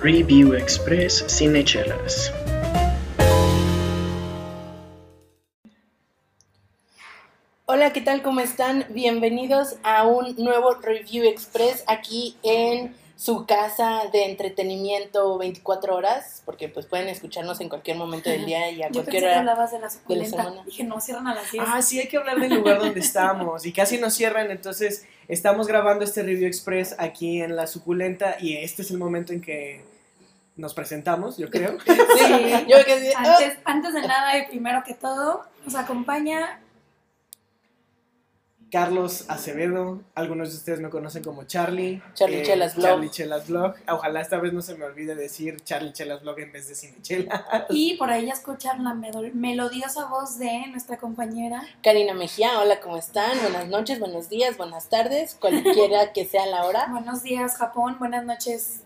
Review Express Cinechelas. Hola, ¿qué tal? ¿Cómo están? Bienvenidos a un nuevo Review Express aquí en su casa de entretenimiento 24 horas, porque pues pueden escucharnos en cualquier momento del día y a Yo cualquier pensé que hora. hablabas de la de la semana. Dije, no, cierran a las 10. Ah, sí, hay que hablar del lugar donde estamos. Y casi nos cierran, entonces estamos grabando este Review Express aquí en La Suculenta y este es el momento en que nos presentamos, yo creo. Sí, yo que sí, antes, antes de nada y primero que todo, nos acompaña Carlos Acevedo, algunos de ustedes me conocen como Charlie. Charlie Chelas Blog. Charlie Chelas Blog. Ojalá esta vez no se me olvide decir Charlie Chelas Blog en vez de Cinechela. y por ahí escuchar la melodiosa voz de nuestra compañera. Karina Mejía, hola, ¿cómo están? Buenas noches, buenos días, buenas tardes, cualquiera que sea la hora. Buenos días, Japón. Buenas noches,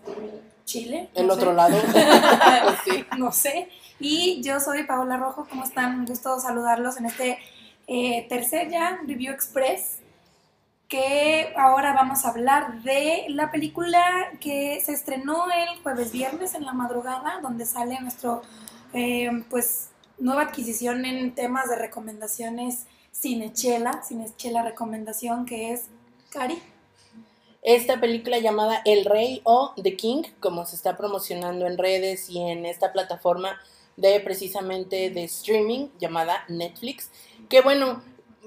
Chile. El no otro sé. lado. Pues sí. no sé. Y yo soy Paola Rojo. ¿Cómo están? Un gusto saludarlos en este eh, tercer ya Review Express. Que ahora vamos a hablar de la película que se estrenó el jueves viernes en la madrugada, donde sale nuestro eh, pues nueva adquisición en temas de recomendaciones Cinechela, Cinechela recomendación que es Cari. Esta película llamada El Rey o The King, como se está promocionando en redes y en esta plataforma de precisamente de streaming llamada Netflix, que bueno,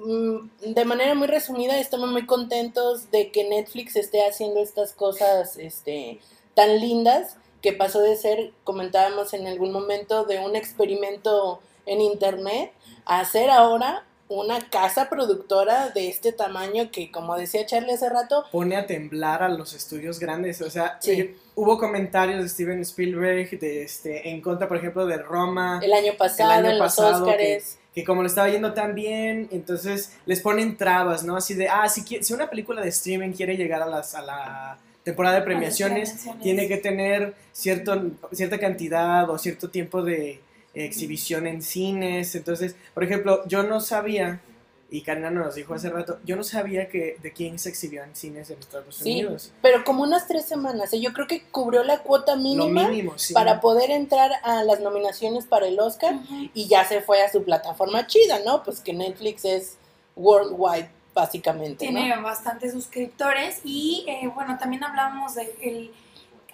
mm, de manera muy resumida estamos muy contentos de que Netflix esté haciendo estas cosas este, tan lindas que pasó de ser, comentábamos en algún momento, de un experimento en internet a ser ahora una casa productora de este tamaño que, como decía Charlie hace rato, Pone a temblar a los estudios grandes. O sea, Sí. eh, hubo comentarios de Steven Spielberg de, este, en contra, por ejemplo, de Roma. el año pasado año en los Óscares. Que como le estaba yendo tan bien, entonces les ponen trabas, ¿no? Así de, ah, si, si una película de streaming quiere llegar a, las, a la temporada de premiaciones, premiaciones. tiene que tener cierto, cierta cantidad o cierto tiempo de exhibición en cines. Entonces, por ejemplo, yo no sabía, y Karina nos dijo hace rato, yo no sabía que The King se exhibió en cines en Estados Sí, Unidos. pero como unas tres semanas. Yo creo que cubrió la cuota mínima mínimo, sí. para poder entrar a las nominaciones para el Oscar y ya se fue a su plataforma chida, ¿no? Pues que Netflix es worldwide, básicamente, Tiene ¿no? bastantes suscriptores y eh, bueno, también hablamos del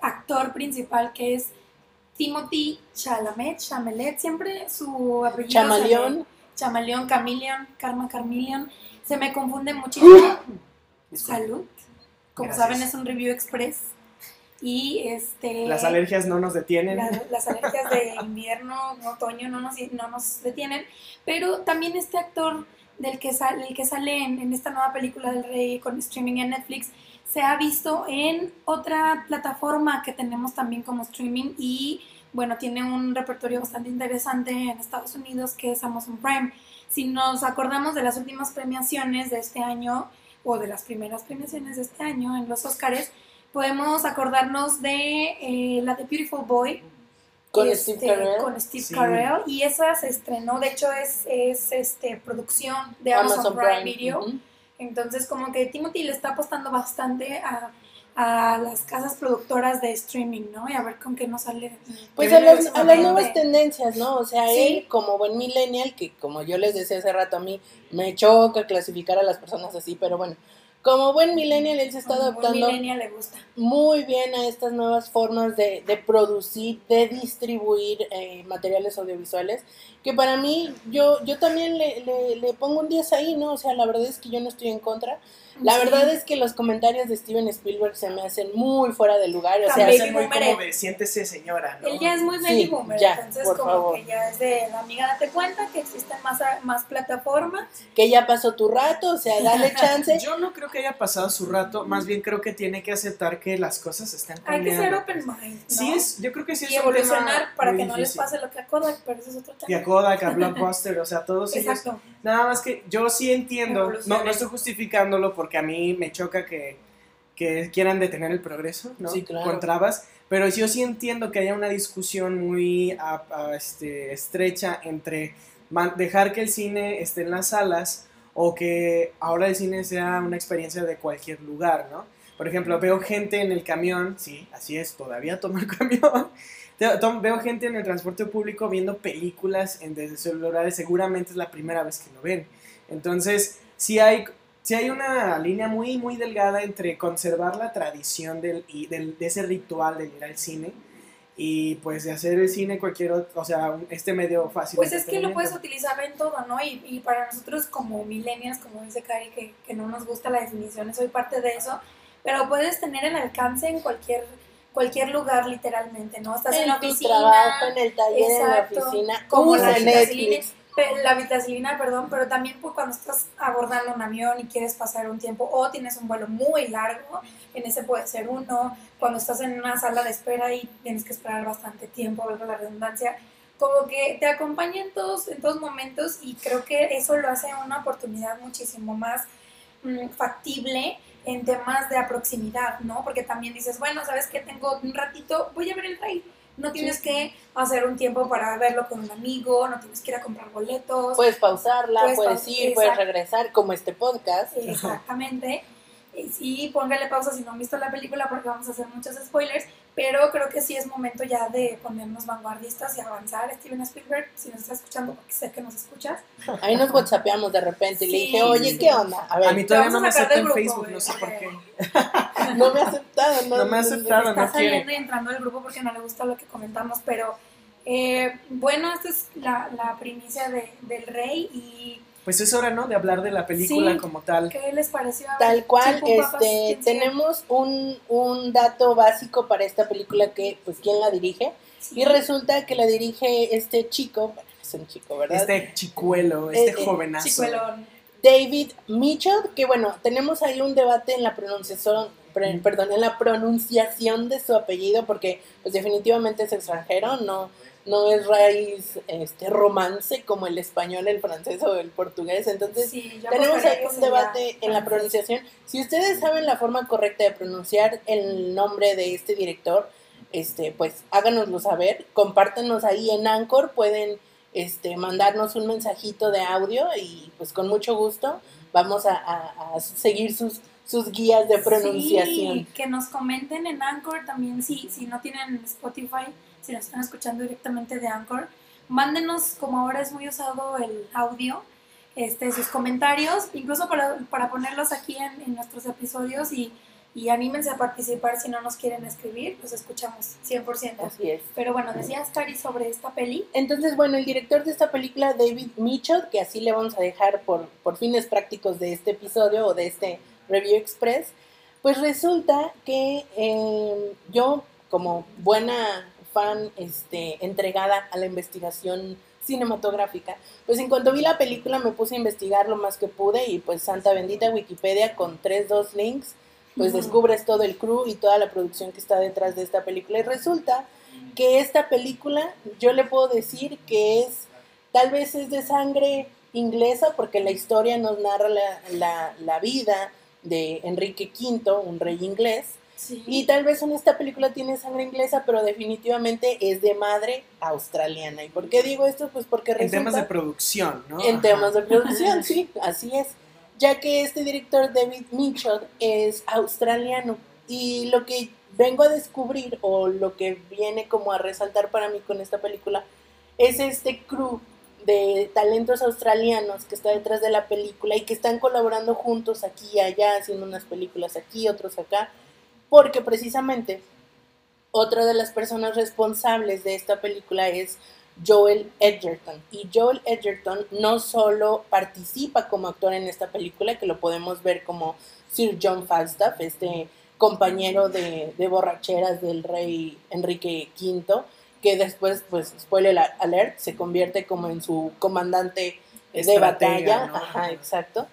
actor principal que es Timothy Chalamet, Chamelet, siempre su apellido Chamaleón. Chamaleón, Camilion, Karma Carmilion, se me confunde muchísimo. Salud. Como Gracias. saben es un review express y este Las alergias no nos detienen. la- las alergias de invierno, otoño no nos, no nos detienen, pero también este actor del que sale, el que sale en, en esta nueva película del Rey con streaming en Netflix se ha visto en otra plataforma que tenemos también como streaming y bueno, tiene un repertorio bastante interesante en Estados Unidos que es Amazon Prime. Si nos acordamos de las últimas premiaciones de este año o de las primeras premiaciones de este año en los Oscars, podemos acordarnos de eh, la de Beautiful Boy Con este, Steve Carell. con Steve Sí. Carell, y esa se estrenó, de hecho es, es este, producción de Amazon, Prime, Video, entonces como que Timothy le está apostando bastante a, a las casas productoras de streaming, ¿no? Y a ver con qué nos sale. Pues a las, a nuevas tendencias, ¿no? O sea, Sí. él como buen millennial, que como yo les decía hace rato a mí, me choca clasificar a las personas así, pero bueno, como buen millennial, él se está Como buen adaptando millennial le gusta. muy bien a estas nuevas formas de, de producir, de distribuir eh, materiales audiovisuales, que para mí, yo, yo también le, le, le pongo un 10 ahí, ¿no? O sea, la verdad es que yo no estoy en contra. La Sí. verdad es que los comentarios de Steven Spielberg se me hacen muy fuera de lugar, o Se sea, hace muy como de siéntese señora, ¿no? Él ya es muy Sí, baby boomer, ya, entonces por como favor. que ya es de la amiga date cuenta que existen más, más plataformas. que ya pasó tu rato, o sea, dale chance. Yo no creo que haya pasado su rato, más bien creo que tiene que aceptar que las cosas están Hay que ser cambiando. open mind, ¿no? Sí, es, yo creo que sí es y un evolucionar tema para que no les difícil. pase lo que a Kodak, pero eso es otro tema. Kodak, a Blockbuster, o sea, todos ellos. Exacto. Nada más que yo sí entiendo, no, no estoy justificándolo porque a mí me choca que, que quieran detener el progreso, ¿no? Sí, claro. Con trabas, pero yo sí entiendo que haya una discusión muy este, estrecha entre dejar que el cine esté en las salas o que ahora el cine sea una experiencia de cualquier lugar, ¿no? Por Por ejemplo, veo gente en el camión, sí, así es, todavía tomo el camión. Veo gente en el transporte público viendo películas en desde celulares, seguramente es la primera vez que lo ven. Entonces, sí hay, sí hay una línea muy, muy delgada entre conservar la tradición del, y del, de ese ritual de ir al cine y pues de hacer el cine cualquier otro, o sea, este medio fácil. Pues es que lo puedes utilizar en todo, ¿no? Y, y para nosotros como millennials, como dice Cari, que, que no nos gusta la definición, soy parte de eso, pero puedes tener el alcance en cualquier cualquier lugar literalmente, ¿no? Estás en, En la tu oficina, trabajo, en el taller, exacto, en la oficina, como la vitacilina, la vitacilina, perdón, pero también pues, cuando estás abordando un avión y quieres pasar un tiempo o tienes un vuelo muy largo, en ese puede ser uno, cuando estás en una sala de espera y tienes que esperar bastante tiempo, valga la redundancia, como que te acompaña en todos, en todos momentos y creo que eso lo hace una oportunidad muchísimo más mm, factible en temas de proximidad, ¿no? Porque también dices, bueno, ¿sabes qué? Tengo un ratito, voy a ver el rey. No tienes que hacer un tiempo para verlo con un amigo, no tienes que ir a comprar boletos. Puedes pausarla, Puedes puedes, paus- ir, puedes regresar, como este podcast. Exactamente. Y sí, póngale pausa si no han visto la película porque vamos a hacer muchos spoilers, pero creo que sí es momento ya de ponernos vanguardistas y avanzar. Steven Spielberg, si nos está escuchando, porque sé que nos escuchas. Ahí nos whatsappeamos de repente y le Sí. dije, oye, ¿qué onda? A ver, A mí todavía no me acepta en Facebook, no sé por qué. no me ha aceptado. No, No me ha aceptado. Está no quiere. saliendo y entrando al grupo porque no le gusta lo que comentamos, pero eh, bueno, esta es la, la primicia de, del rey y Pues es hora, ¿no? De hablar de la película Sí. como tal. ¿qué les pareció? Tal cual, este, tenemos un, un dato básico para esta película que, pues, ¿quién la dirige? Sí. Y resulta que la dirige este chico, bueno, es un chico, ¿verdad? Este chicuelo, este Eh, eh, jovenazo. Chicuelón. David Mitchell, que bueno, tenemos ahí un debate en la pronunciación, perdón, en la pronunciación de su apellido, porque pues definitivamente es extranjero, no, no es raíz este romance como el español, el francés o el portugués, entonces Sí, tenemos que un debate en la pronunciación. Si ustedes saben la forma correcta de pronunciar el nombre de este director, este, pues háganoslo saber, compártenos ahí en Anchor, pueden este, mandarnos un mensajito de audio y pues con mucho gusto vamos a, a- a seguir sus, sus guías de pronunciación. Sí, que nos comenten en Anchor también, si, si no tienen Spotify, si nos están escuchando directamente de Anchor, mándenos, como ahora es muy usado el audio, este, sus comentarios, incluso para, para ponerlos aquí en, en nuestros episodios y, y anímense a participar si no nos quieren escribir, los escuchamos 100%. Así es. Pero bueno, decías, Cari, sobre esta peli. Entonces, bueno, el director de esta película, David Mitchell, que así le vamos a dejar por, por fines prácticos de este episodio o de este Review Express, pues resulta que eh, yo, como buena fan este, entregada a la investigación cinematográfica, pues en cuanto vi la película me puse a investigar lo más que pude y pues santa bendita Wikipedia con tres, dos links, pues descubres todo el crew y toda la producción que está detrás de esta película. Y resulta que esta película yo le puedo decir que es, tal vez es de sangre inglesa porque la historia nos narra la, la, la vida de Enrique V, un rey inglés, Sí. y tal vez en esta película tiene sangre inglesa, pero definitivamente es de madre australiana. ¿Y por qué digo esto? Pues porque En resulta... temas de producción, ¿no? En Ajá. temas de producción, sí, así es. Ya que este director David Mitchell es australiano y lo que vengo a descubrir o lo que viene como a resaltar para mí con esta película es este crew de talentos australianos que está detrás de la película y que están colaborando juntos aquí y allá, haciendo unas películas aquí, otros acá, porque precisamente otra de las personas responsables de esta película es Joel Edgerton. Y Joel Edgerton no solo participa como actor en esta película, que lo podemos ver como Sir John Falstaff, este compañero de, de borracheras del rey Enrique V, que después, pues, spoiler alert, se convierte como en su comandante de Estratega, batalla. ¿no? Ajá, exacto.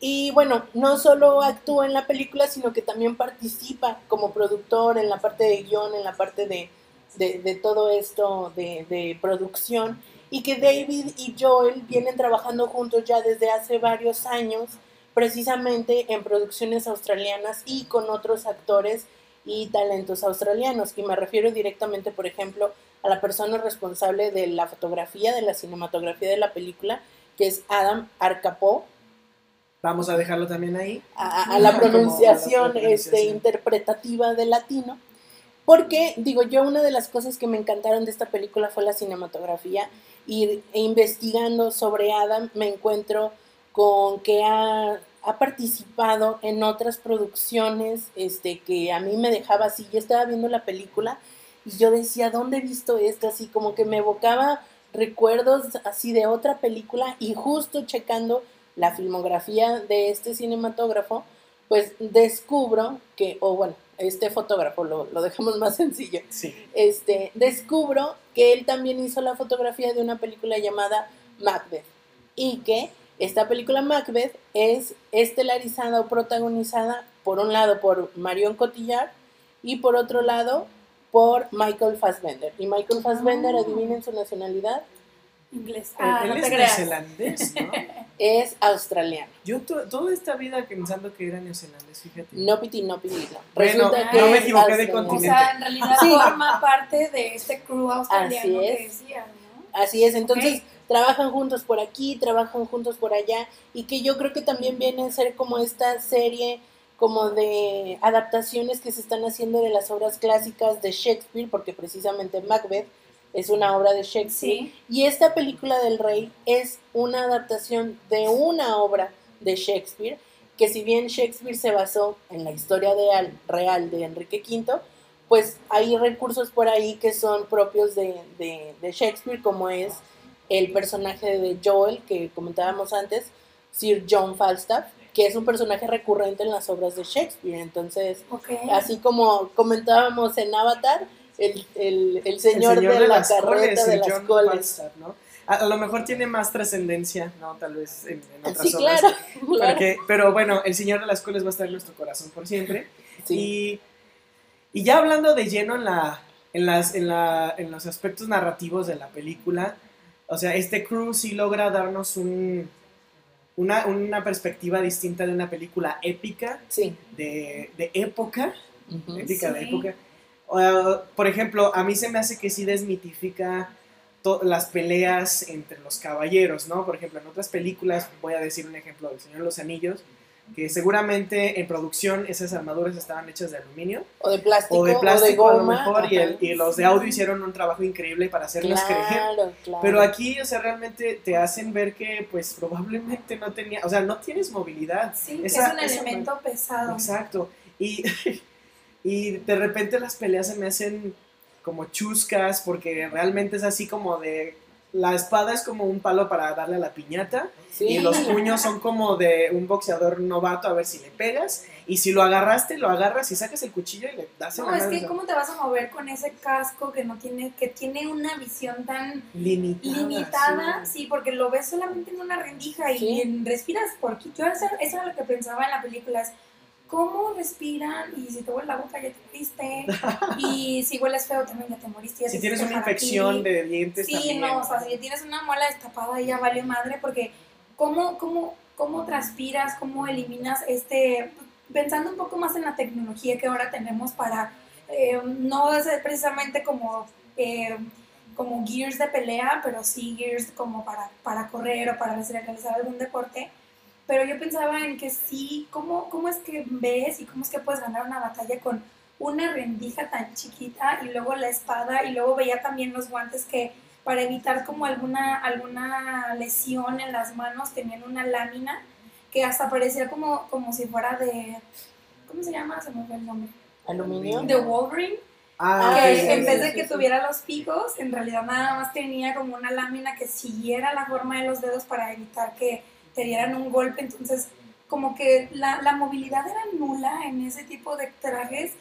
Y bueno, no solo actúa en la película, sino que también participa como productor en la parte de guion, en la parte de, de, de todo esto de, de producción. Y que David y Joel vienen trabajando juntos ya desde hace varios años, precisamente en producciones australianas y con otros actores y talentos australianos. Y me refiero directamente, por ejemplo, a la persona responsable de la fotografía, de la cinematografía de la película, que es Adam Arcapo, Vamos a dejarlo también ahí. a, a la pronunciación pronunciación. este, interpretativa del latino. Porque, digo, yo una de las cosas que me encantaron de esta película fue la cinematografía y e investigando sobre Adam me encuentro con que ha, ha participado en otras producciones este, que a mí me dejaba así. Yo estaba viendo la película y yo decía, ¿dónde he visto esto? Así como que me evocaba recuerdos así de otra película y justo checando la filmografía de este cinematógrafo, pues descubro que, o bueno, este fotógrafo, lo, lo dejamos más sencillo, Sí. este, descubro que él también hizo la fotografía de una película llamada Macbeth y que esta película Macbeth es estelarizada o protagonizada por un lado por Marion Cotillard y por otro lado por Michael Fassbender. Y Michael Fassbender, Ah. adivinen su nacionalidad, Inglés. Él- Ah, él no es neozelandés, ¿no? es australiano. Yo to- toda esta vida pensando que era neozelandés, fíjate. No piti, no piti, no. Bueno, Resulta no que me es equivoqué de australiano. O continente. sea, en realidad Sí. forma parte de este crew australiano Así que es. decías, ¿no? Así es, entonces trabajan juntos por aquí, trabajan juntos por allá, y que yo creo que también viene a ser como esta serie como de adaptaciones que se están haciendo de las obras clásicas de Shakespeare, porque precisamente Macbeth es una obra de Shakespeare, Sí. y esta película del rey es una adaptación de una obra de Shakespeare, que si bien Shakespeare se basó en la historia real, real de Enrique V, pues hay recursos por ahí que son propios de, de- de Shakespeare, como es el personaje de Joel, que comentábamos antes, Sir John Falstaff, que es un personaje recurrente en las obras de Shakespeare. Entonces, así como comentábamos en Avatar, el, el- el señor, de, la carreta coles, de las John coles. Falstaff, ¿no? A, a lo mejor tiene más trascendencia, ¿no? Tal vez en, en otras Sí, obras. claro. claro. Porque- pero bueno, el Señor de las Coles va a estar en nuestro corazón por siempre. Sí. Y, y ya hablando de lleno en, la, en, las, en, la, en los aspectos narrativos de la película, o sea, este crew sí logra darnos un, una, una perspectiva distinta de una película épica, Sí. de, de época, Ujú. épica de Sí. época. Uh, por ejemplo, a mí se me hace que sí desmitifica las peleas entre los caballeros, ¿no? Por ejemplo, en otras películas, voy a decir un ejemplo del Señor de los Anillos, que seguramente en producción esas armaduras estaban hechas de aluminio O de plástico, o de plástico a lo goma. mejor, y, el- ajá. y los de audio hicieron un trabajo increíble para hacernos creer. Claro, claro. Pero aquí, o sea, realmente te hacen ver que, pues, probablemente no tenía, o sea, no tienes movilidad. Sí, Esa- es un esa elemento pesado. Exacto. Y, y de repente las peleas se me hacen como chuscas porque realmente es así como de... La espada es como un palo para darle a la piñata Sí. y los puños son como de un boxeador novato a ver si le pegas y si lo agarraste, lo agarras y sacas el cuchillo y le das No, es que cómo te vas a mover con ese casco que no tiene, que tiene una visión tan limitada. limitada, sí. sí, porque lo ves solamente en una rendija y Sí. en- respiras por aquí. Yo eso, eso era lo que pensaba en la película, es cómo respiran y si te huele la boca ya te moriste y si hueles feo también ya te moriste. ya Si te tienes una aquí. infección de dientes Sí, también. no, o sea, si tienes una muela destapada ya vale madre porque cómo, cómo, cómo transpiras, cómo eliminas este, pensando un poco más en la tecnología que ahora tenemos para, eh, no es precisamente como, eh, como gears de pelea, pero sí gears como para, para correr o para realizar algún deporte. Pero yo pensaba en que sí, ¿cómo, ¿cómo es que ves y cómo es que puedes ganar una batalla con una rendija tan chiquita y luego la espada y luego veía también los guantes que para evitar como alguna, alguna lesión en las manos tenían una lámina que hasta parecía como, como si fuera de, ¿cómo se llama? Se me fue el nombre. Aluminio. De Wolverine, Ah, que sí, en sí, vez sí, de que tuviera los picos, en realidad nada más tenía como una lámina que siguiera la forma de los dedos para evitar que te dieran un golpe. Entonces, como que la, la movilidad era nula en ese tipo de trajes.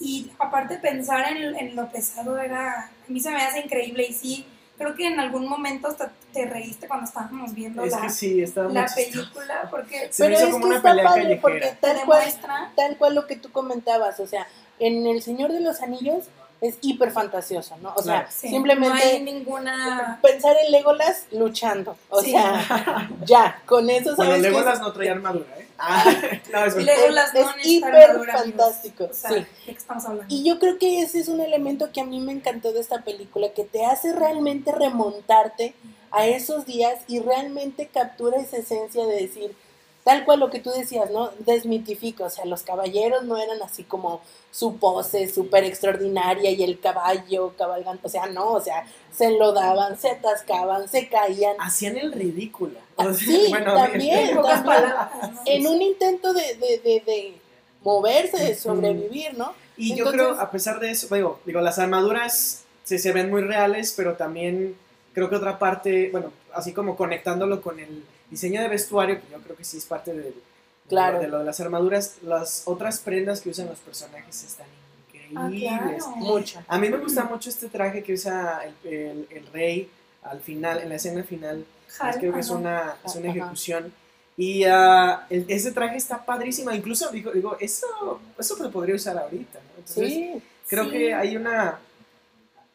Y aparte pensar en, en lo pesado era, a mí se me hace increíble y sí, creo que en algún momento hasta te reíste cuando estábamos viendo Es la, que sí, estaba la película porque Se me Pero hizo es como que una está pelea padre callejera. porque tal cual, tal cual lo que tú comentabas, o sea, en El Señor de los Anillos es hiper fantasioso, ¿no? O sea, Claro. sí, simplemente no hay ninguna... pensar en Legolas luchando, o Sí. sea, ya, con eso Bueno, sabes que Legolas no traía armadura, ¿eh? Ah, no, es. Legolas no es hiper armadura, fantástico, O sea, sí. ¿de qué estamos hablando? Y yo creo que ese es un elemento que a mí me encantó de esta película, que te hace realmente remontarte a esos días y realmente captura esa esencia de decir, tal cual lo que tú decías, ¿no? Desmitifica, o sea, los caballeros no eran así como su pose súper extraordinaria y el caballo cabalgando, o sea, no, o sea, se enlodaban, se atascaban, se caían. Hacían el ridículo. Ah, O sea, sí, bueno, también, En un intento de, de, de, de moverse, de sobrevivir, ¿no? Y yo creo, a pesar de eso, digo, digo las armaduras se, se ven muy reales, pero también creo que otra parte, bueno, así como conectándolo con el diseño de vestuario, que yo creo que sí es parte del- de, Claro. de lo de las armaduras, las otras prendas que usan los personajes están Ah, increíbles. claro. Mucho. A mí me gusta mucho este traje que usa el, el- el rey al final, en la escena final. Hal, creo que es una, es una Ajá. ejecución. Y ah, el- ese traje está padrísimo. Incluso digo, digo eso, eso se podría usar ahorita. ¿no? Entonces, Sí, creo Sí. que hay una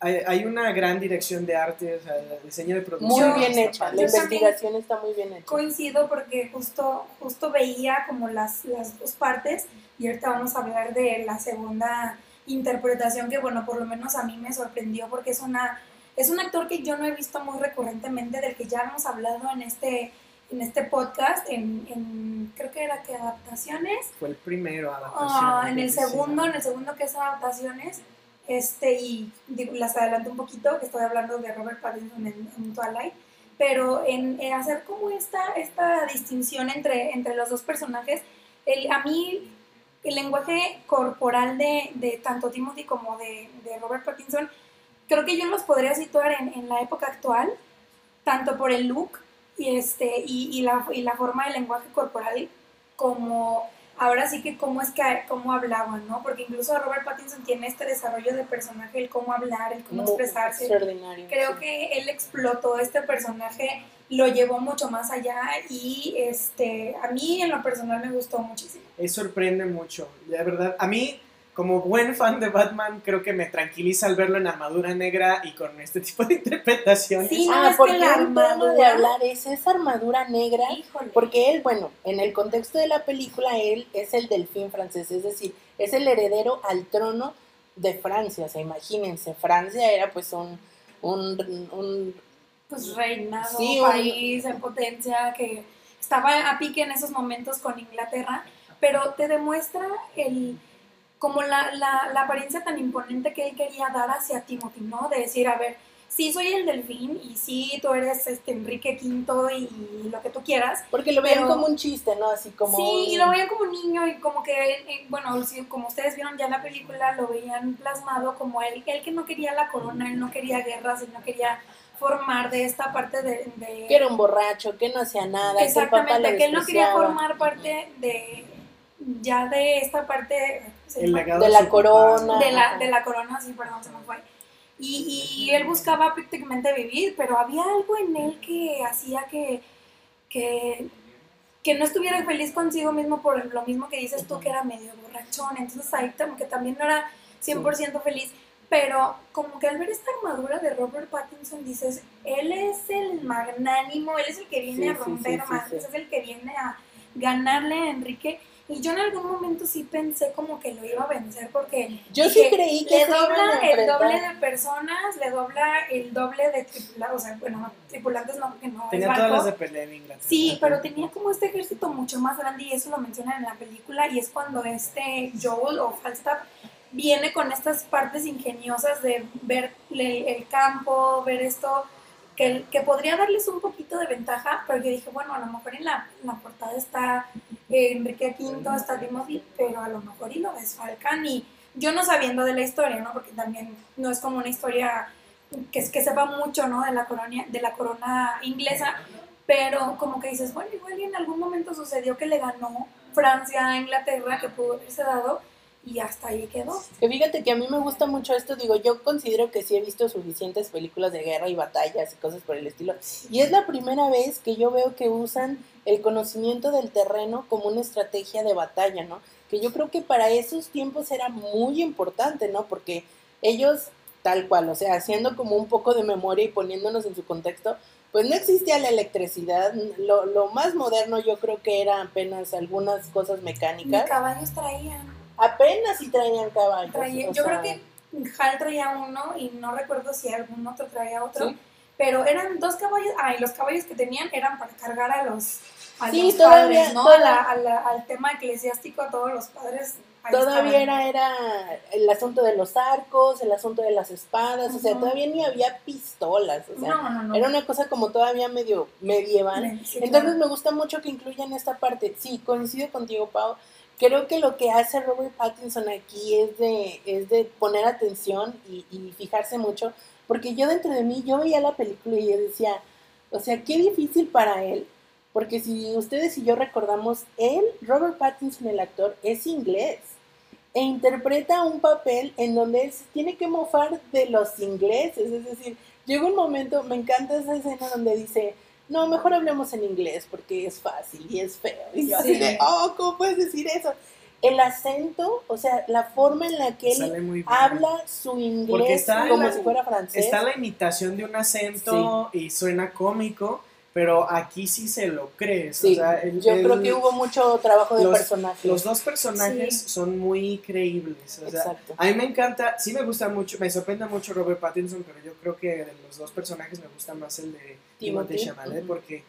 hay, hay una gran dirección de arte, o sea, el diseño de producción. muy bien hecha. La investigación está muy bien hecha. Coincido porque justo, justo veía como las, las dos partes y ahorita vamos a hablar de la segunda interpretación que bueno, por lo menos a mí me sorprendió porque es una es un actor que yo no he visto muy recurrentemente, del que ya hemos hablado en este en este podcast, en, en creo que era que adaptaciones, Fue el primero Ah, adaptación. en el segundo, en el segundo que es adaptaciones, este, y las adelanto un poquito, que estoy hablando de Robert Pattinson en, en Twilight, pero en, en hacer como esta, esta distinción entre, entre los dos personajes, el, a mí el lenguaje corporal de, de tanto Timothy como de, de Robert Pattinson, creo que yo los podría situar en, en la época actual, tanto por el look y, este, y, la, y la forma del lenguaje corporal como ahora sí que cómo es que cómo hablaban, ¿no? Porque incluso Robert Pattinson tiene este desarrollo de personaje, el cómo hablar, el cómo Muy expresarse. Extraordinario. Creo sí. que él explotó este personaje, lo llevó mucho más allá y este a mí en lo personal me gustó muchísimo. Eh, sorprende mucho. La verdad, a mí, como buen fan de Batman, creo que me tranquiliza al verlo en armadura negra y con este tipo de interpretaciones. Sí, no, ah, es que porque la tema de armadura- hablar es esa armadura negra, Híjole. porque él, bueno, en el contexto de la película, él es el delfín francés, es decir, es el heredero al trono de Francia, o sea, imagínense, Francia era pues un, un, un pues reinado, Sí, un- país en potencia que estaba a pique en esos momentos con Inglaterra, pero te demuestra el como la, la, la apariencia tan imponente que él quería dar hacia Timothy, ¿no? De decir, a ver, sí soy el delfín y sí tú eres este Enrique V y, y lo que tú quieras. porque lo veían como un chiste, ¿no? Así como sí, un- y lo veían como niño y como que, eh, bueno, como ustedes vieron ya en la película, lo veían plasmado como él, él que no quería la corona, él no quería guerras, él no quería formar de esta parte de... de- que era un borracho, que no hacía nada, que el papá Exactamente, lo que él no quería formar parte de ya de esta parte De la corona. de la, de la corona, sí, perdón, se me fue. Y, y él buscaba prácticamente vivir, pero había algo en él que hacía que, que, que no estuviera feliz consigo mismo por lo mismo que dices tú, que era medio borrachón. Entonces ahí como que también no era 100% feliz. Pero como que al ver esta armadura de Robert Pattinson dices, él es el magnánimo, él es el que viene Sí, a romper sí, sí. es el que viene a ganarle a Enrique. Y yo en algún momento sí pensé como que lo iba a vencer porque Yo sí creí que le dobla el doble de personas, le dobla el doble de tripulantes, o sea, bueno, no, tripulantes no, porque no Tenía es todas las de pelea en Inglaterra. Sí, pero tenía como este ejército mucho más grande y eso lo mencionan en la película y es cuando este Joel o Falstaff viene con estas partes ingeniosas de ver el, el campo, ver esto, que, podría darles un poquito de ventaja, pero yo dije, bueno, a lo mejor en la, portada está eh, Enrique V, está Timothy, pero a lo mejor y lo desfalcan y yo no sabiendo de la historia, ¿no? Porque también no es como una historia que, que sepa mucho, ¿no? De la, colonia, de la corona inglesa, pero como que dices, bueno, igual y en algún momento sucedió que le ganó Francia a Inglaterra, que pudo haberse dado, y hasta ahí quedó. Que fíjate que a mí me gusta mucho esto, digo, yo considero que sí he visto suficientes películas de guerra y batallas y cosas por el estilo. Y es la primera vez que yo veo que usan el conocimiento del terreno como una estrategia de batalla, ¿no? Que yo creo que para esos tiempos era muy importante, ¿no? Porque ellos, tal cual, o sea, haciendo como un poco de memoria y poniéndonos en su contexto, pues no existía la electricidad. Lo, lo más moderno yo creo que era apenas algunas cosas Ni mecánicas. caballos traían. Apenas si traían caballos. yo sea, creo que Hal traía uno y no recuerdo si algún otro traía otro, Sí. pero eran dos caballos, ah, y los caballos que tenían eran para cargar a los, a Sí, los todavía- padres, ¿no? A la- a la- al tema eclesiástico, a todos los padres. Todavía era, era el asunto de los arcos, el asunto de las espadas, o sea, todavía ni había pistolas, o sea, No, no, no. era una cosa como todavía medio medieval. Sí, Entonces claro. me gusta mucho que incluyan esta parte. Sí, coincido contigo, Pau. Creo que lo que hace Robert Pattinson aquí es de, es de poner atención y, y fijarse mucho, porque yo dentro de mí, yo veía la película y yo decía, o sea, qué difícil para él, porque si ustedes y yo recordamos, él, Robert Pattinson, el actor, es inglés e interpreta un papel en donde él tiene que mofar de los ingleses, es decir, llega un momento, me encanta esa escena donde dice, no, mejor hablemos en inglés porque es fácil y es feo. Y yo así Sí. de, oh, ¿cómo puedes decir eso? El acento, o sea, la forma en la que él habla su Porque inglés como la- si fuera francés. Está la imitación de un acento y suena cómico, pero aquí sí se lo crees. Sí, o sea, el- yo el- creo que hubo mucho trabajo de los- personaje. Los dos personajes Sí. son muy creíbles. O sea, Exacto. a mí me encanta, sí me gusta mucho, me sorprende mucho Robert Pattinson, pero yo creo que de los dos personajes me gusta más el de Timothée Timothy, Chalamet, porque,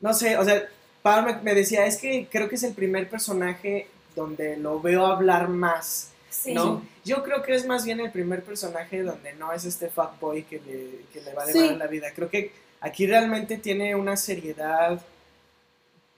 no sé, o sea, Pau me, me decía, es que creo que es el primer personaje donde lo veo hablar más, Sí. ¿no? Yo creo que es más bien el primer personaje donde no es este fuckboy que le, que le va a Sí. devanar la vida. Creo que aquí realmente tiene una seriedad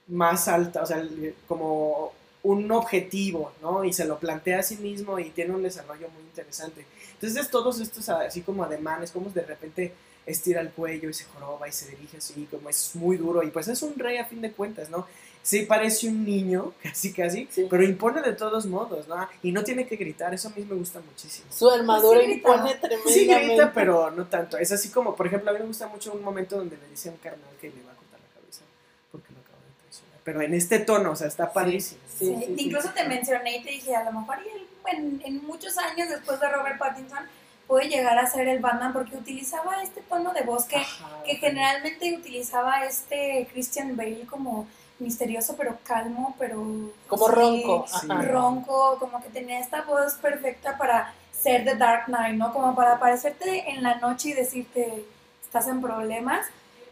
más alta, o sea, como un objetivo, ¿no? Y se lo plantea a sí mismo y tiene un desarrollo muy interesante. Entonces, todos estos así como ademanes, como de repente estira el cuello y se joroba y se dirige así, como es muy duro. Y pues es un rey a fin de cuentas, ¿no? Sí parece un niño, casi casi, Sí. pero impone de todos modos, ¿no? Y no tiene que gritar, eso a mí me gusta muchísimo. Su armadura sí grita. impone tremendamente. Sí grita, pero no tanto. Es así como, por ejemplo, a mí me gusta mucho un momento donde le dice a un carnal que le va a cortar la cabeza porque lo acaba de traicionar. Pero en este tono, o sea, está padrísimo. Sí, Sí, sí, sí, Incluso sí. te mencioné y te dije, a lo mejor en, en muchos años después de Robert Pattinson puede llegar a ser el Batman porque utilizaba este tono de voz que, Ajá. que generalmente utilizaba este Christian Bale como misterioso pero calmo, pero... Como sí, ronco. sí. ronco, como que tenía esta voz perfecta para ser The Dark Knight, ¿no? Como para aparecerte en la noche y decirte, estás en problemas.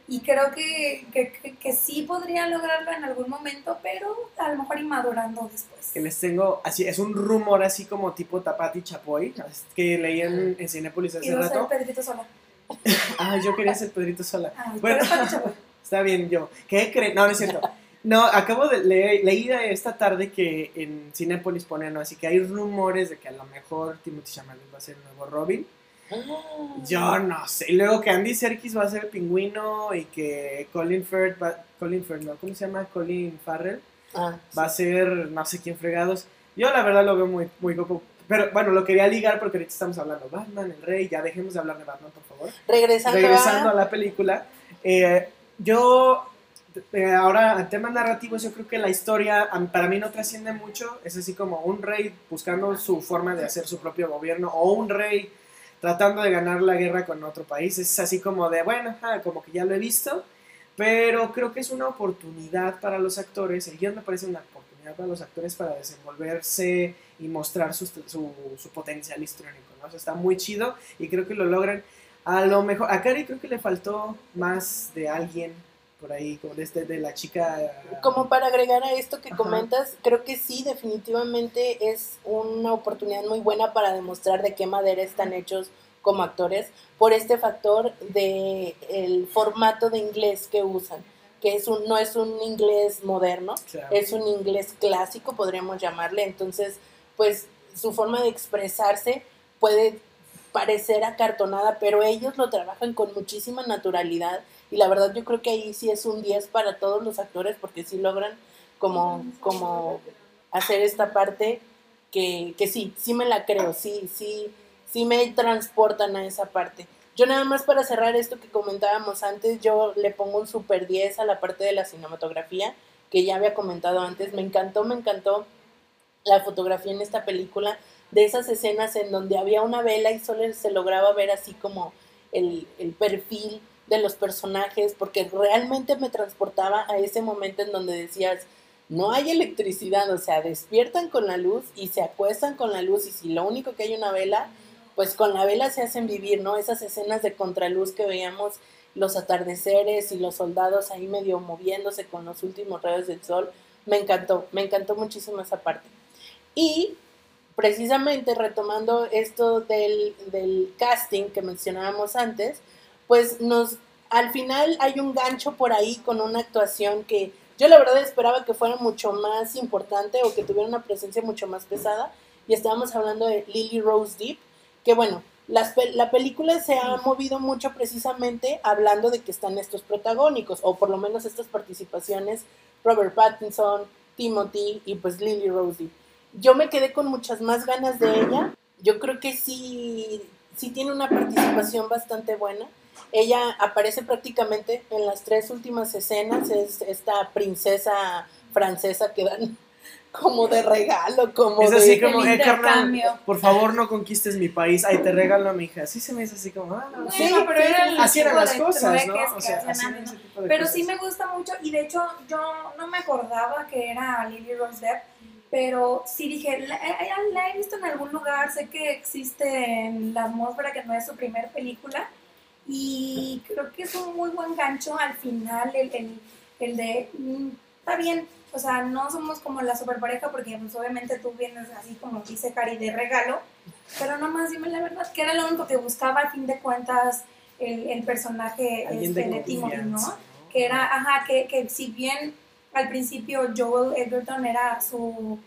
Y creo que, que, que- que sí podría lograrlo en algún momento, pero a lo mejor inmadurando después. que les tengo así es un rumor así como tipo Tapati Chapoy que leí en, en Cinépolis hace Quiero ser rato Pedrito Sola. ah yo quería ser Pedrito Sola Ay, Bueno. está bien yo ¿qué creen? no no es cierto no acabo de leer leí esta tarde que en Cinépolis ponen ¿no? así que hay rumores de que a lo mejor Timothy Chalamet va a ser el nuevo Robin Ah. yo no sé y luego que Andy Serkis va a ser el pingüino y que Colin Firth va, Colin Firth no ¿cómo se llama? Colin Farrell Ah, va a ser no sé quién fregados. Yo la verdad lo veo muy, muy poco. Pero bueno, lo quería ligar porque ahorita estamos hablando Batman, el rey, ya dejemos de hablar de Batman, por favor. Regresando, Regresando a... a la película, eh, yo, ahora, en temas narrativos, yo creo que la historia para mí no trasciende mucho. Es así como un rey buscando su forma de hacer su propio gobierno o un rey tratando de ganar la guerra con otro país. Es así como de, bueno, ah, como que ya lo he visto. Pero creo que es una oportunidad para los actores, el guion me parece una oportunidad para los actores para desenvolverse y mostrar su, su, potencial histriónico, ¿no? Está muy chido y creo que lo logran. A lo mejor, a Cari creo que le faltó más de alguien por ahí, de, este, de la chica... Como para agregar a esto que Ajá. comentas, creo que sí, definitivamente es una oportunidad muy buena para demostrar de qué madera están hechos como actores por este factor de el formato de inglés que usan, que es un no es un inglés moderno, Claro. es un inglés clásico, podríamos llamarle. Entonces, pues su forma de expresarse puede parecer acartonada, pero ellos lo trabajan con muchísima naturalidad y la verdad yo creo que ahí sí es un 10 para todos los actores porque sí logran como, como hacer esta parte que, que sí, sí me la creo, sí, sí, sí me transportan a esa parte. Yo nada más para cerrar esto que comentábamos antes, yo le pongo un super 10 a la parte de la cinematografía, que ya había comentado antes, me encantó, me encantó la fotografía en esta película, de esas escenas en donde había una vela y solo se lograba ver así como el, el perfil de los personajes, porque realmente me transportaba a ese momento en donde decías, no hay electricidad, o sea, despiertan con la luz y se acuestan con la luz y si lo único que hay una vela, pues con la vela se hacen vivir, ¿no? Esas escenas de contraluz que veíamos los atardeceres y los soldados ahí medio moviéndose con los últimos rayos del sol. Me encantó, me encantó muchísimo esa parte. Y precisamente retomando esto del, del casting que mencionábamos antes, pues nos al final hay un gancho por ahí con una actuación que yo la verdad esperaba que fuera mucho más importante o que tuviera una presencia mucho más pesada. Y estábamos hablando de Lily Rose Deep, que bueno, las la película se ha movido mucho precisamente hablando de que están estos protagónicos, o por lo menos estas participaciones, Robert Pattinson, Timothy y pues Lily Rose Deep. Yo me quedé con muchas más ganas de ella. Yo creo que sí, sí tiene una participación bastante buena. Ella aparece prácticamente en las tres últimas escenas, es esta princesa francesa que dan como de regalo, como es de así como, eh, carnal, por favor no conquistes mi país, ahí te regalo a mi hija. Así se me hizo así como, ah, no, Sí, pero sí, era el así eran las cosas, ¿no? trueques O que sea, hacían así eran antes, ese ¿no? tipo de Pero cosas. sí me gusta mucho y de hecho yo no me acordaba que era Lily Rose Depp, pero sí dije, la, eh, la he visto en algún lugar, sé que existe en La atmósfera, que no es su primer película, y creo que es un muy buen gancho al final, el, el, el de, mm, está bien, o sea, no somos como la super pareja porque pues, obviamente tú vienes así como dice Cari de regalo, pero nomás dime la verdad, que era lo único que buscaba a fin de cuentas el, el personaje este, de Timothy. ¿no? Que era, ajá, que, que si bien al principio Joel Edgerton era su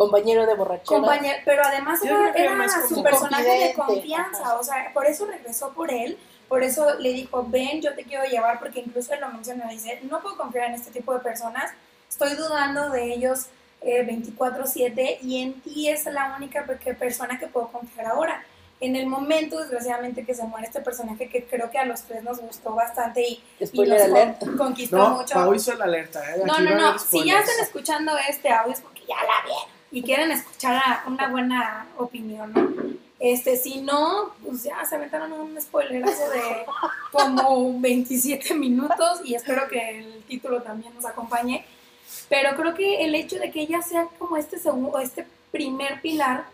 compañero de borrachera. compañero, pero además era, era su personaje de confianza, ajá. o sea, por eso regresó por él, por eso le dijo, ven, yo te quiero llevar, porque incluso él lo menciona, dice, no puedo confiar en este tipo de personas, estoy dudando de ellos eh, 24/7 y en ti es la única persona que puedo confiar ahora. En el momento, desgraciadamente, que se muere este personaje que creo que a los tres nos gustó bastante y, y con- conquistó No, mucho. Hizo la alerta, ¿eh? No, no, no. Si ya están escuchando este audio es porque ya la vieron y quieren escuchar a- una buena opinión, ¿no? Este, si no, pues ya se aventaron un spoilerazo de como 27 minutos y espero que el título también nos acompañe. Pero creo que el hecho de que ella sea como este segundo, este primer pilar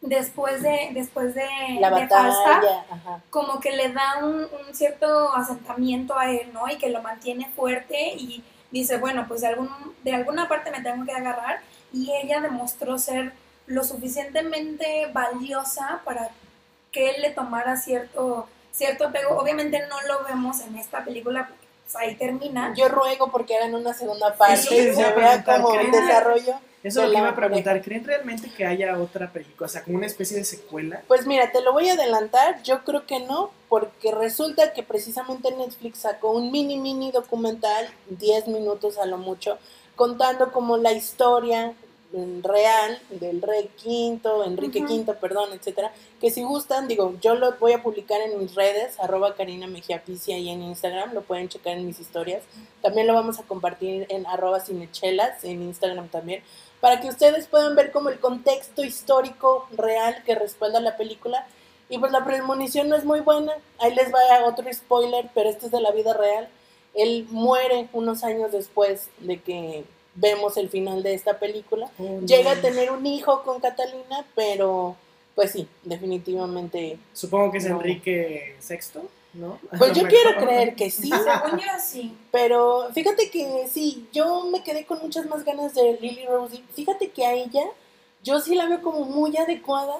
después de, después de, La de Falstaff, batalla, ajá. como que le da un, un cierto asentamiento a él, ¿no? Y que lo mantiene fuerte y dice, bueno, pues de, algún, de alguna parte me tengo que agarrar y ella demostró ser lo suficientemente valiosa para que él le tomara cierto, cierto apego. Obviamente no lo vemos en esta película, porque pues, ahí termina. Yo ruego porque hagan una segunda parte se vea preguntar, como el ¿creen? desarrollo. Eso es lo que iba a preguntar. ¿Creen realmente que haya otra película? O sea, como una especie de secuela. Pues mira, te lo voy a adelantar, yo creo que no, porque resulta que precisamente Netflix sacó un mini mini documental, 10 minutos a lo mucho, contando como la historia real del rey quinto, Enrique Ujú. V, perdón, etcétera, que si gustan, digo, yo lo voy a publicar en mis redes, arroba Karina Mejía Picia y en Instagram, lo pueden checar en mis historias, también lo vamos a compartir en arroba cinechelas, en Instagram también, para que ustedes puedan ver como el contexto histórico real que respalda la película. Y pues la premonición no es muy buena. Ahí les va otro spoiler, pero este es de la vida real. Él muere unos años después de que vemos el final de esta película. Oh, no. Llega a tener un hijo con Catalina, pero pues sí, definitivamente. Supongo que es No. Enrique VI, ¿no? Pues yo mejor. quiero creer que sí, Según yo, sí. Pero fíjate que sí, yo me quedé con muchas más ganas de Lily Rose. Fíjate que a ella, yo sí la veo como muy adecuada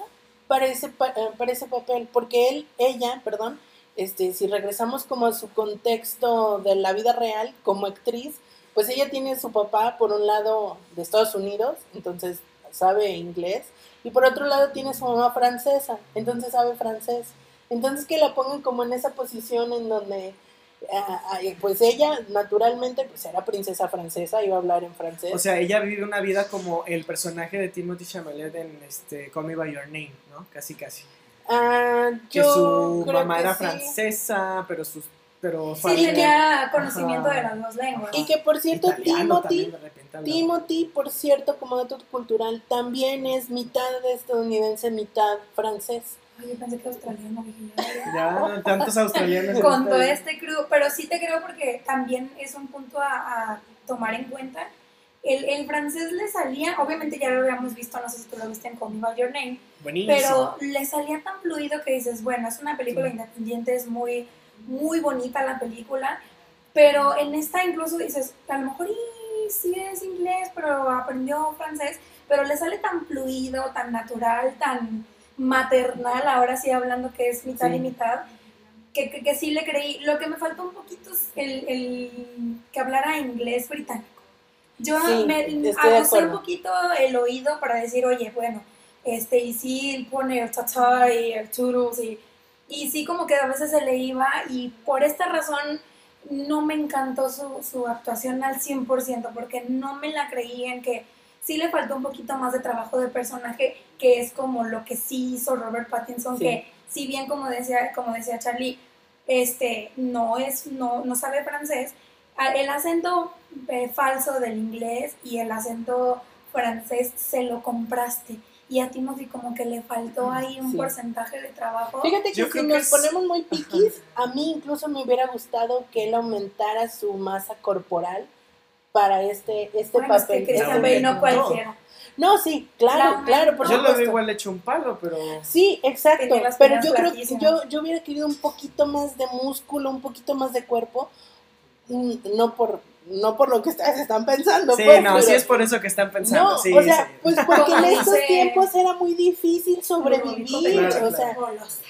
para ese, eh, para ese papel, porque él, ella, perdón, este, si regresamos como a su contexto de la vida real como actriz, pues ella tiene su papá por un lado de Estados Unidos, entonces sabe inglés, y por otro lado tiene su mamá francesa, entonces sabe francés. Entonces que la pongan como en esa posición en donde ah, pues ella naturalmente pues era princesa francesa, iba a hablar en francés. O sea, ella vive una vida como el personaje de Timothy Chalamet en este Call Me By Your Name, ¿no? Casi, casi. Ah, Que su creo mamá que era sí. francesa, pero sus... Pero Sí, familia- tenía conocimiento Ajá. de las dos lenguas. Y que por cierto, italiano Timothy. Timothy, por cierto, como dato cultural, también es mitad estadounidense, mitad francés. Yo pensé que australiano, ya, tantos australianos. con todo este crew, pero sí te creo porque también es un punto a, a tomar en cuenta. El, el francés le salía, obviamente ya lo habíamos visto, no sé si tú lo viste en Call Me By Your Name, Buenísimo. pero le salía tan fluido que dices, bueno, es una película Sí. independiente, es muy, muy bonita la película, pero en esta incluso dices, a lo mejor y sí es inglés, pero aprendió francés, pero le sale tan fluido, tan natural, tan maternal, ahora sí hablando que es mitad Sí. y mitad, que, que, que sí le creí. Lo que me faltó un poquito es el, el que hablara inglés británico. Yo Sí, me agucé un poquito el oído para decir, oye, bueno, este, y sí pone el tata y el toodles y, y sí como que a veces se le iba y por esta razón no me encantó su, su actuación al 100% porque no me la creí en que sí le faltó un poquito más de trabajo de personaje que es como lo que sí hizo Robert Pattinson Sí. que si bien como decía como decía Charlie este no es no no sabe francés el acento eh, falso del inglés y el acento francés se lo compraste y a Timothy como que le faltó ahí un Sí. porcentaje de trabajo Fíjate que Yo si que nos es- ponemos muy piquis, a mí incluso me hubiera gustado que él aumentara su masa corporal para este, este Bueno, es que papel. Christian Este Bale no papel. cualquiera No, sí, claro, La claro, por Yo lo veo supuesto. igual hecho un palo, pero... Sí, exacto. Pero yo creo que yo, yo hubiera querido un poquito más de músculo, un poquito más de cuerpo. Mm, No por, no por lo que ustedes están pensando. Sí, pues, no, pero- sí es por eso que están pensando. No, sí, o sea, sí. pues porque en estos tiempos era muy difícil sobrevivir, Claro, o sea,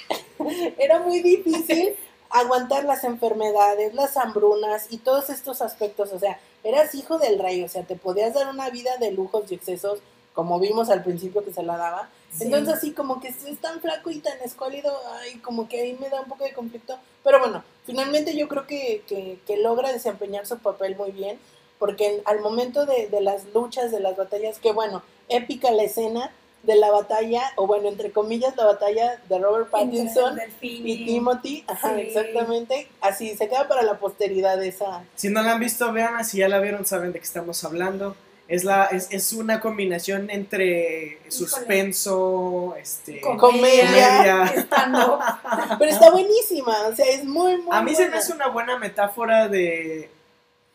era muy difícil aguantar las enfermedades, las hambrunas y todos estos aspectos, o sea, eras hijo del rey, o sea, te podías dar una vida de lujos y excesos, como vimos al principio que se la daba. Sí. Entonces así como que es tan flaco y tan escuálido, ay, como que ahí me da un poco de conflicto. Pero bueno, finalmente yo creo que, que, que logra desempeñar su papel muy bien, porque en- al momento de, de las luchas, de las batallas, que bueno, épica la escena de la batalla, o bueno, entre comillas, la batalla de Robert Pattinson y Timothy, ajá, Sí. exactamente, así se queda para la posteridad esa. Si no la han visto, vean, si ya la vieron, saben de qué estamos hablando. Es, la, es, es una combinación entre suspenso, este, Comedia. comedia. Estando Pero está buenísima, o sea, es muy, muy A mí se me hace una buena metáfora de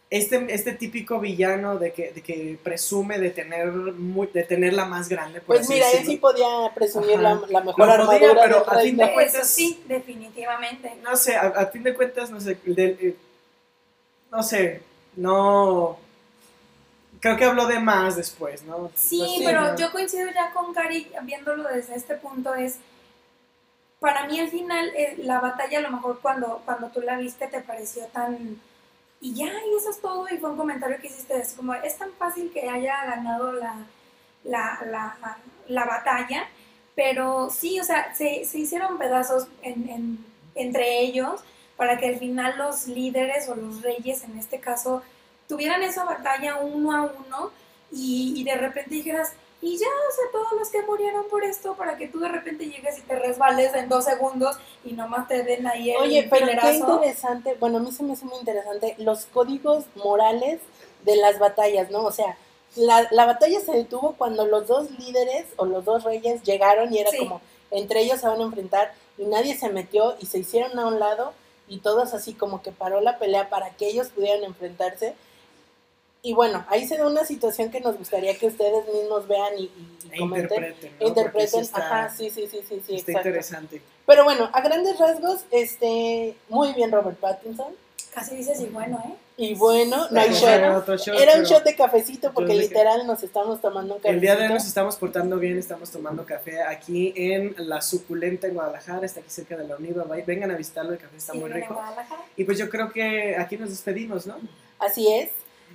este, este típico villano de que, de que presume de tener, muy, de tener la más grande. Por Pues mira, él sí podía presumir la, la mejor Lo podía, armadura pero del a fin de cuentas- Eso sí, definitivamente. No sé, a, a fin de cuentas, no sé, del- eh, no sé, no... Creo que habló de más después, ¿no? Sí, Pues pero ¿no? yo coincido ya con Cari viéndolo desde este punto es para mí al final eh, la batalla a lo mejor cuando cuando tú la viste te pareció tan y ya y eso es todo y fue un comentario que hiciste es como es tan fácil que haya ganado la la, la, la batalla pero sí o sea se, se hicieron pedazos en, en- entre ellos para que al final los líderes o los reyes en este caso tuvieran esa batalla uno a uno y, y de repente dijeras, y ya, o sea, todos los que murieron por esto, para que tú de repente llegues y te resbales en dos segundos y nomás te den ahí el Oye, pero qué interesante, bueno, a mí se me hace muy interesante los códigos morales de las batallas, ¿no? O sea, la, la batalla se detuvo cuando los dos líderes o los dos reyes llegaron y era Sí. como, entre ellos se van a enfrentar y nadie se metió y se hicieron a un lado y todos así como que paró la pelea para que ellos pudieran enfrentarse. Y bueno, ahí se da una situación que nos gustaría que ustedes mismos vean y, y- y E comenten. interpreten, ¿no? Interpreten, Porque sí está- ajá, sí, sí, sí, sí, sí, Está exacto. interesante. Pero bueno, a grandes rasgos, este, muy bien Robert Pattinson. Casi dices, y bueno, ¿eh? Y bueno, no hay shot. shot, Era un shot de cafecito porque literal nos estamos tomando un cafecito. El día de hoy nos estamos portando bien, estamos tomando café aquí en La Suculenta en Guadalajara, está aquí cerca de la Univa. Vengan a visitarlo, el café está Sí, muy en rico. Guadalajara. Y pues yo creo que aquí nos despedimos, ¿no? Así es.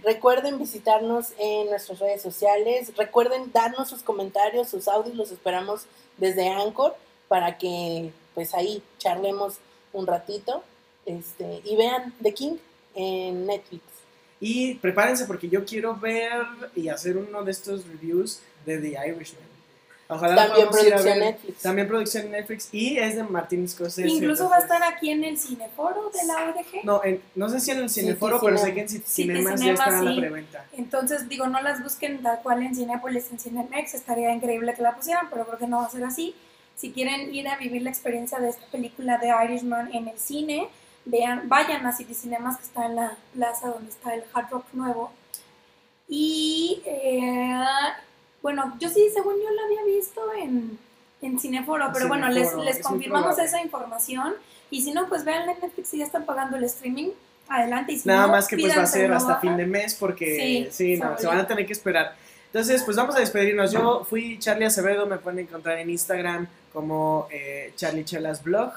Recuerden visitarnos en nuestras redes sociales. Recuerden darnos sus comentarios, sus audios. Los esperamos desde Anchor para que pues ahí charlemos un ratito. Este, y vean The King en Netflix. Y prepárense porque yo quiero ver y hacer uno de estos reviews de The Irishman. Ojalá También producción. Netflix. También producción Netflix y es de Martin Scorsese. Incluso va a estar aquí en el cineforo de la ODG. No, en- no sé si en el Cineforo, sí, pero sé que en Ci- Sí, Cinemas ya Cinemas, está la sí. preventa. Entonces, digo, no las busquen tal cual en Cinepolis, en Cinemex, estaría increíble que la pusieran, pero creo que no va a ser así. Si quieren ir a vivir la experiencia de esta película de Irishman en el cine, vean, vayan a City Cinemas, que está en la plaza donde está el Hard Rock nuevo. Y, eh, bueno, yo sí, según yo la había visto en, en Cineforo, pero bueno, les, les confirmamos esa información. Y si no, pues vean en Netflix si ya están pagando el streaming. Adelante. Y si Nada no, más que pues va a ser hasta baja. fin de mes porque Sí, no, se van a tener que esperar. Entonces, pues vamos a despedirnos. Yo fui Charlie Acevedo, me pueden encontrar en Instagram como eh, Charlie Chelas Blog.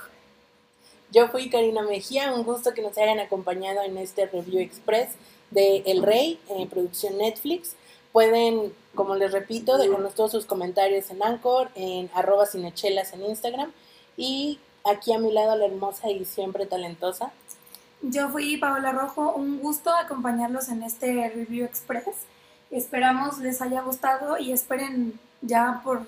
Yo fui Karina Mejía, un gusto que nos hayan acompañado en este review express de El Rey, en producción Netflix. Pueden, como les repito, dejarnos todos sus comentarios en Anchor, en arroba cinechelas en Instagram. Y aquí a mi lado la hermosa y siempre talentosa. Yo fui Paola Rojo, un gusto acompañarlos en este Review Express. Esperamos les haya gustado y esperen ya por,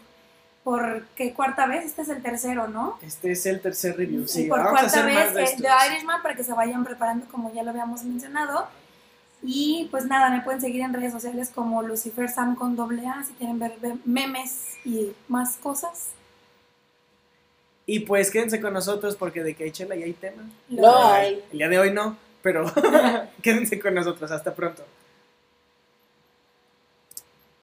por qué cuarta vez, este es el tercero, ¿no? Este es el tercer review. Sí, y por vamos a cuarta hacer más vez de eh. The Irishman para que se vayan preparando como ya lo habíamos mencionado. Y pues nada, me pueden seguir en redes sociales como Lucifer Sam con doble A si quieren ver memes y más cosas. Y pues quédense con nosotros porque de que hay chela y hay tema. Lo hay. El día de hoy no, pero quédense con nosotros. Hasta pronto.